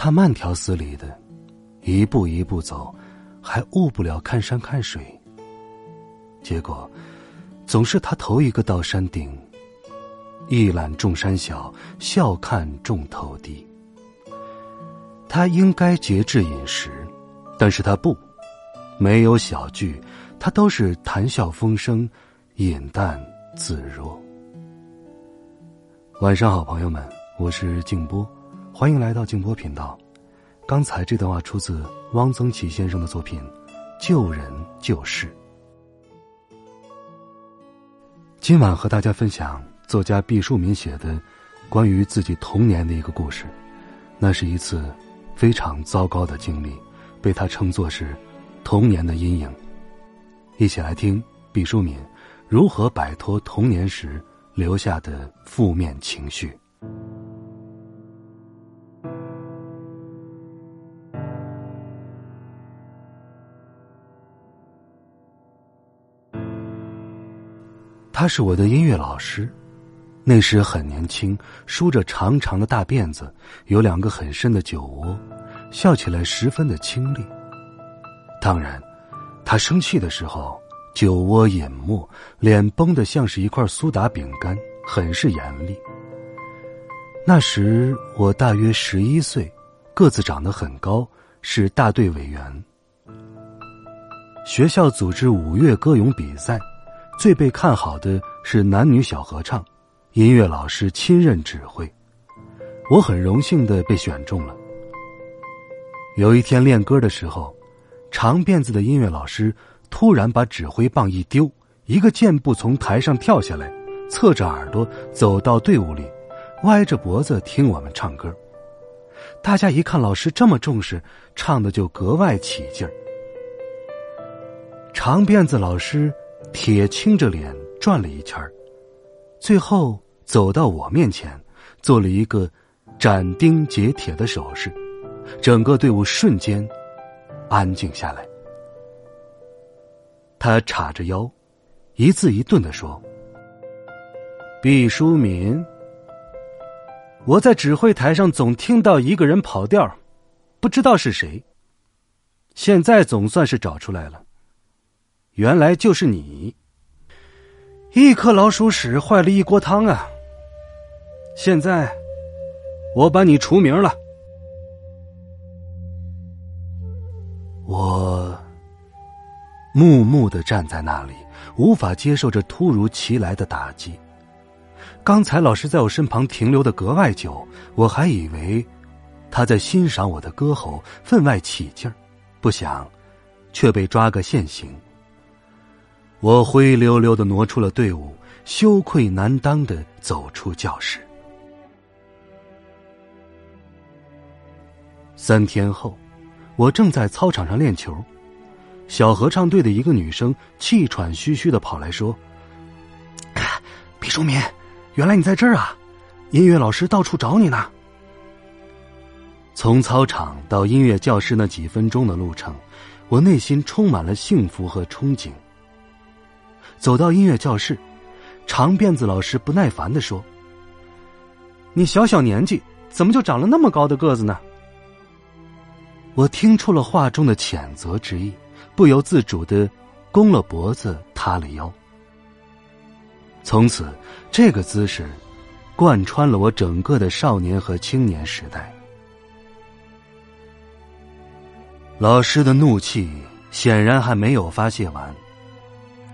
他慢条斯理的，一步一步走，还误不了看山看水。结果，总是他头一个到山顶，一览众山小，笑看众头低。他应该节制饮食，但是他不，没有小聚，他都是谈笑风生，饮淡自若。晚上好，朋友们，我是静波。欢迎来到静波频道。刚才这段话出自汪曾祺先生的作品《救人救世》。今晚和大家分享作家毕淑敏写的关于自己童年的一个故事。那是一次非常糟糕的经历，被他称作是童年的阴影。一起来听毕淑敏如何摆脱童年时留下的负面情绪。他是我的音乐老师，那时很年轻，梳着长长的大辫子，有两个很深的酒窝，笑起来十分的清丽。当然，他生气的时候，酒窝隐没，脸绷得像是一块苏打饼干，很是严厉。那时我大约十一岁，个子长得很高，是大队委员。学校组织五月歌咏比赛。最被看好的是男女小合唱，音乐老师亲任指挥，我很荣幸的被选中了。有一天练歌的时候，长辫子的音乐老师突然把指挥棒一丢，一个箭步从台上跳下来，侧着耳朵走到队伍里，歪着脖子听我们唱歌。大家一看老师这么重视，唱的就格外起劲儿。长辫子老师。铁青着脸转了一圈最后走到我面前，做了一个斩钉截铁的手势，整个队伍瞬间安静下来。他叉着腰，一字一顿的说：“毕淑敏，我在指挥台上总听到一个人跑调，不知道是谁。现在总算是找出来了。”原来就是你，一颗老鼠屎坏了一锅汤啊！现在我把你除名了。我木木的站在那里，无法接受这突如其来的打击。刚才老师在我身旁停留的格外久，我还以为他在欣赏我的歌喉，分外起劲儿，不想却被抓个现行。我灰溜溜的挪出了队伍，羞愧难当的走出教室。三天后，我正在操场上练球，小合唱队的一个女生气喘吁吁的跑来说：“毕淑敏，原来你在这儿啊！音乐老师到处找你呢。”从操场到音乐教室那几分钟的路程，我内心充满了幸福和憧憬。走到音乐教室，长辫子老师不耐烦的说：“你小小年纪，怎么就长了那么高的个子呢？”我听出了话中的谴责之意，不由自主的弓了脖子，塌了腰。从此，这个姿势贯穿了我整个的少年和青年时代。老师的怒气显然还没有发泄完，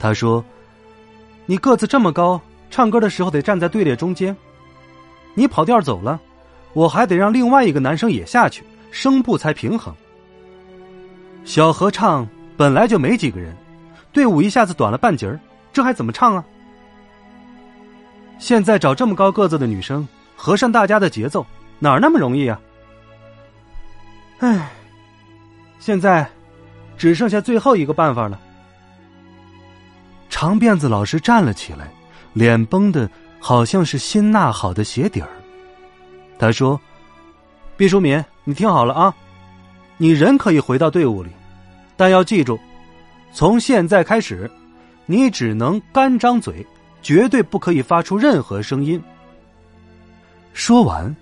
他说。你个子这么高，唱歌的时候得站在队列中间。你跑调走了，我还得让另外一个男生也下去，声部才平衡。小合唱本来就没几个人，队伍一下子短了半截儿，这还怎么唱啊？现在找这么高个子的女生，合上大家的节奏，哪儿那么容易啊？唉，现在只剩下最后一个办法了。长辫子老师站了起来，脸绷的好像是新纳好的鞋底儿。他说：“毕淑敏，你听好了啊，你人可以回到队伍里，但要记住，从现在开始，你只能干张嘴，绝对不可以发出任何声音。”说完，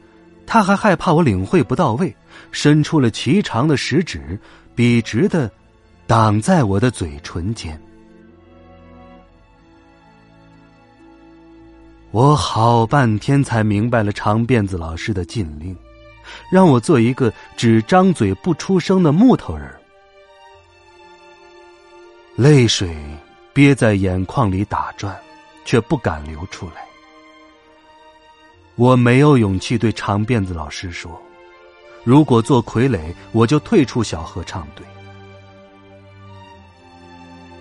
他还害怕我领会不到位，伸出了齐长的食指，笔直的挡在我的嘴唇间。我好半天才明白了长辫子老师的禁令，让我做一个只张嘴不出声的木头人。泪水憋在眼眶里打转，却不敢流出来。我没有勇气对长辫子老师说：“如果做傀儡，我就退出小合唱队。”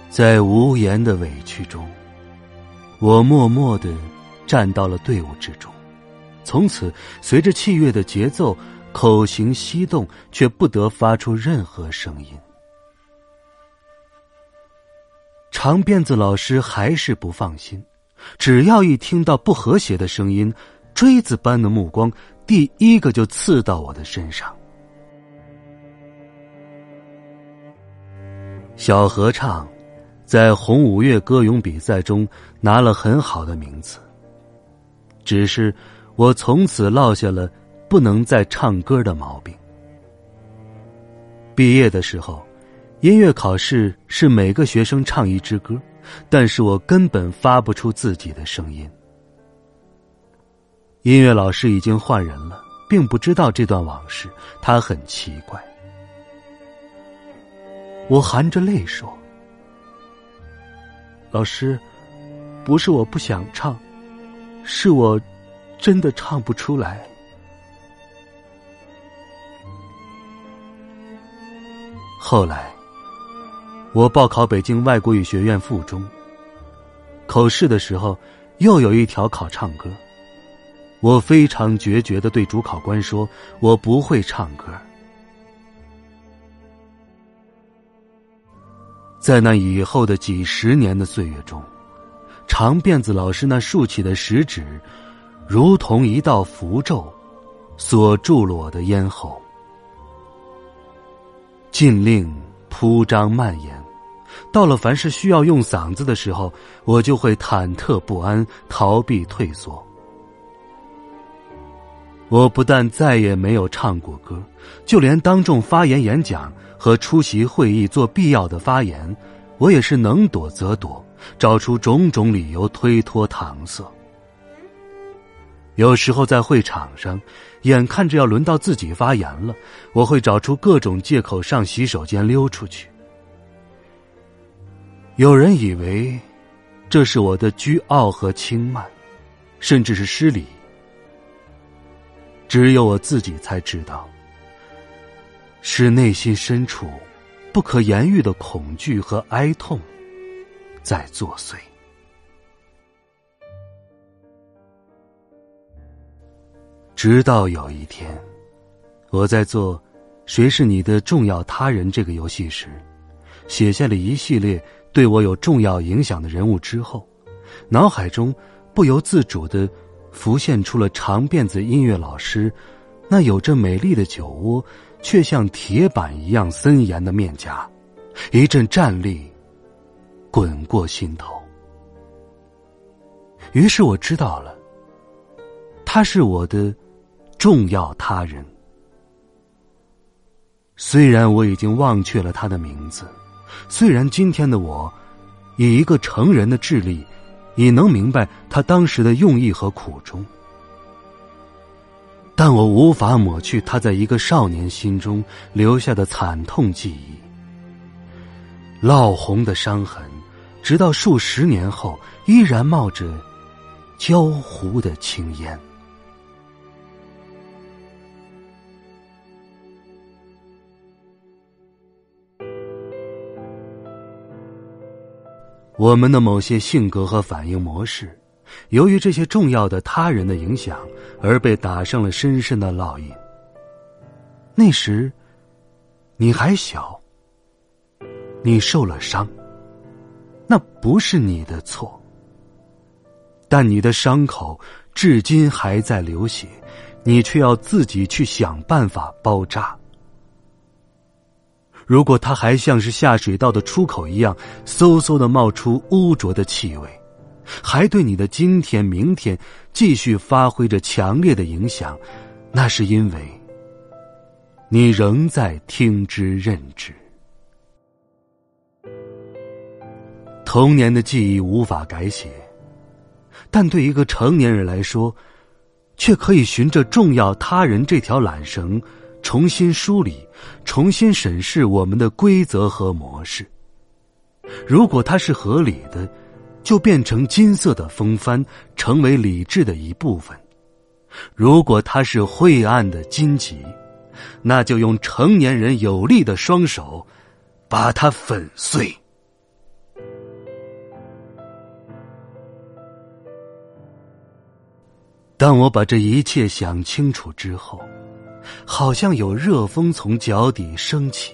在无言的委屈中，我默默的站到了队伍之中，从此随着器乐的节奏，口型翕动，却不得发出任何声音。长辫子老师还是不放心，只要一听到不和谐的声音。锥子般的目光，第一个就刺到我的身上。小合唱在红五月歌咏比赛中拿了很好的名次，只是我从此落下了不能再唱歌的毛病。毕业的时候，音乐考试是每个学生唱一支歌，但是我根本发不出自己的声音。音乐老师已经换人了，并不知道这段往事，他很奇怪。我含着泪说：“老师，不是我不想唱，是我真的唱不出来。”后来，我报考北京外国语学院附中。口试的时候，又有一条考唱歌。我非常决绝的对主考官说：“我不会唱歌。”在那以后的几十年的岁月中，长辫子老师那竖起的食指，如同一道符咒，锁住了我的咽喉。禁令铺张蔓延，到了凡是需要用嗓子的时候，我就会忐忑不安，逃避退缩。我不但再也没有唱过歌，就连当众发言演讲和出席会议做必要的发言，我也是能躲则躲，找出种种理由推脱搪塞。有时候在会场上，眼看着要轮到自己发言了，我会找出各种借口上洗手间溜出去。有人以为这是我的倨傲和轻慢，甚至是失礼。只有我自己才知道，是内心深处不可言喻的恐惧和哀痛在作祟。直到有一天，我在做《谁是你的重要他人》这个游戏时，写下了一系列对我有重要影响的人物之后，脑海中不由自主的。浮现出了长辫子音乐老师，那有着美丽的酒窝，却像铁板一样森严的面颊，一阵战栗滚过心头。于是我知道了，他是我的重要他人。虽然我已经忘却了他的名字，虽然今天的我，以一个成人的智力。已能明白他当时的用意和苦衷，但我无法抹去他在一个少年心中留下的惨痛记忆。烙红的伤痕，直到数十年后依然冒着焦糊的青烟。我们的某些性格和反应模式，由于这些重要的他人的影响，而被打上了深深的烙印。那时，你还小，你受了伤，那不是你的错。但你的伤口至今还在流血，你却要自己去想办法包扎。如果它还像是下水道的出口一样，嗖嗖的冒出污浊的气味，还对你的今天、明天继续发挥着强烈的影响，那是因为你仍在听之任之。童年的记忆无法改写，但对一个成年人来说，却可以循着重要他人这条缆绳。重新梳理，重新审视我们的规则和模式。如果它是合理的，就变成金色的风帆，成为理智的一部分；如果它是晦暗的荆棘，那就用成年人有力的双手，把它粉碎。当我把这一切想清楚之后。好像有热风从脚底升起，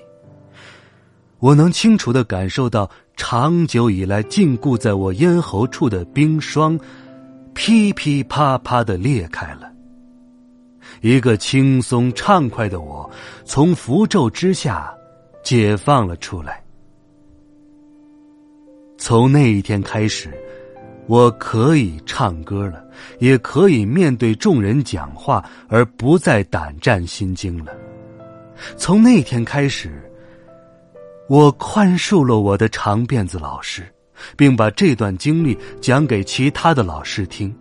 我能清楚的感受到长久以来禁锢在我咽喉处的冰霜，噼噼啪啪的裂开了。一个轻松畅快的我，从符咒之下解放了出来。从那一天开始。我可以唱歌了，也可以面对众人讲话，而不再胆战心惊了。从那天开始，我宽恕了我的长辫子老师，并把这段经历讲给其他的老师听，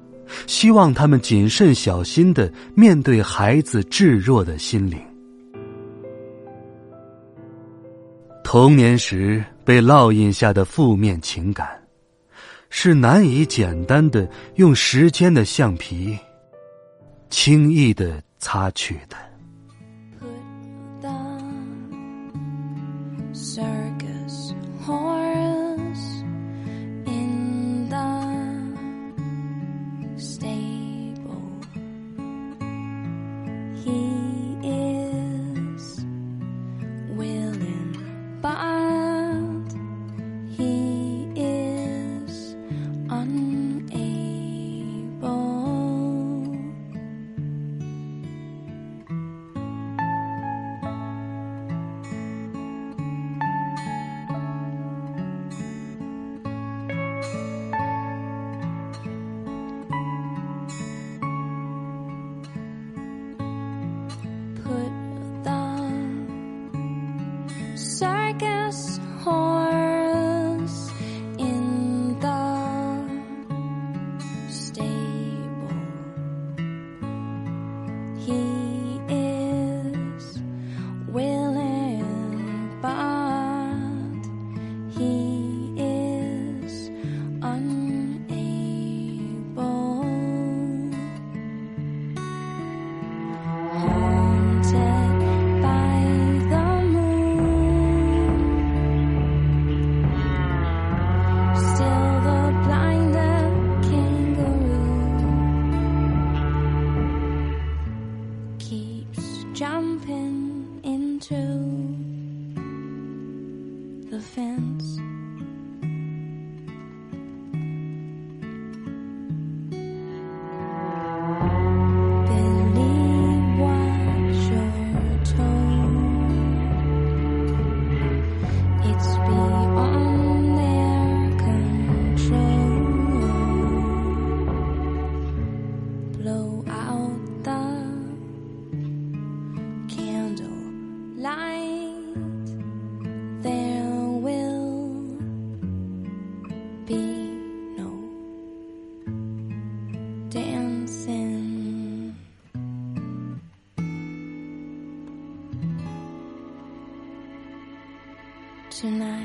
希望他们谨慎小心的面对孩子稚弱的心灵。童年时被烙印下的负面情感。是难以简单的用时间的橡皮轻易的擦去的。dancing. Tonight.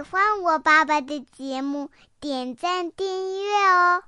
喜欢我爸爸的节目，点赞订阅哦。